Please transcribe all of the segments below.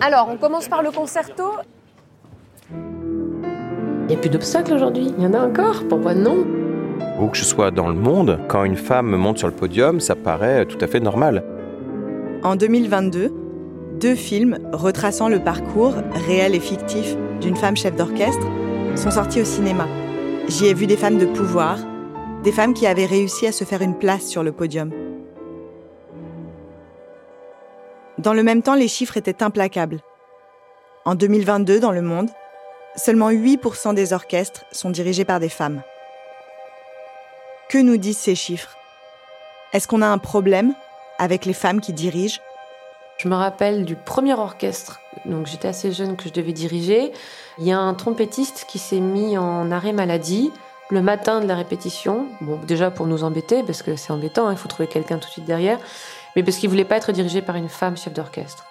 Alors, on commence par le concerto. Il n'y a plus d'obstacles aujourd'hui. Il y en a encore. Pourquoi non? Où que je sois dans le monde, quand une femme monte sur le podium, ça paraît tout à fait normal. En 2022, deux films retraçant le parcours réel et fictif d'une femme chef d'orchestre sont sortis au cinéma. J'y ai vu des femmes de pouvoir, des femmes qui avaient réussi à se faire une place sur le podium. Dans le même temps, les chiffres étaient implacables. En 2022, dans le monde, seulement 8% des orchestres sont dirigés par des femmes. Que nous disent ces chiffres? Est-ce qu'on a un problème avec les femmes qui dirigent? Je me rappelle du premier orchestre, donc j'étais assez jeune que je devais diriger. Il y a un trompettiste qui s'est mis en arrêt maladie le matin de la répétition. Déjà pour nous embêter, parce que c'est embêtant, hein, il faut trouver quelqu'un tout de suite derrière, mais parce qu'il voulait pas être dirigé par une femme chef d'orchestre.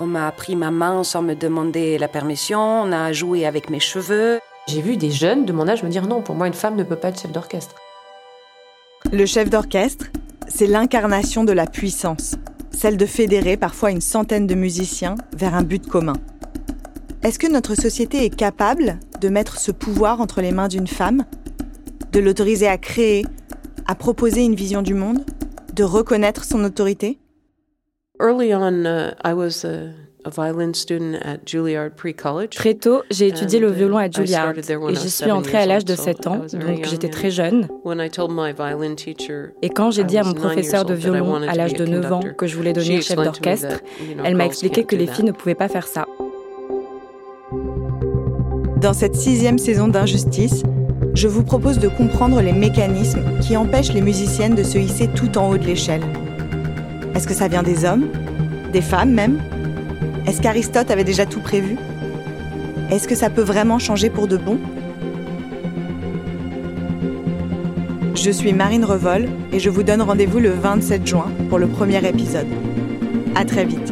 On m'a pris ma main sans me demander la permission, on a joué avec mes cheveux. J'ai vu des jeunes de mon âge me dire non, pour moi une femme ne peut pas être chef d'orchestre. Le chef d'orchestre, c'est l'incarnation de la puissance, celle de fédérer parfois une centaine de musiciens vers un but commun. Est-ce que notre société est capable de mettre ce pouvoir entre les mains d'une femme, de l'autoriser à créer, à proposer une vision du monde, de reconnaître son autorité? Early on, uh, I was a, a violin student at Juilliard Pre-College. Très tôt, j'ai étudié le uh, violon à Juilliard et j'y suis entrée à l'âge de old, so 7 ans, I was very donc young, j'étais très jeune. When I told my violin teacher Et quand j'ai dit à mon professeur de old that I violon wanted à to l'âge de a 9 ans conductor, que je voulais devenir chef explained to me d'orchestre, elle m'a girls expliqué que do les that. filles ne pouvaient pas faire ça. Dans cette sixième saison d'Injustice, je vous propose de comprendre les mécanismes qui empêchent les musiciennes de se hisser tout en haut de l'échelle. Est-ce que ça vient des hommes? Des femmes même? Est-ce qu'Aristote avait déjà tout prévu? Est-ce que ça peut vraiment changer pour de bon? Je suis Marine Revol et je vous donne rendez-vous le 27 juin pour le premier épisode. À très vite.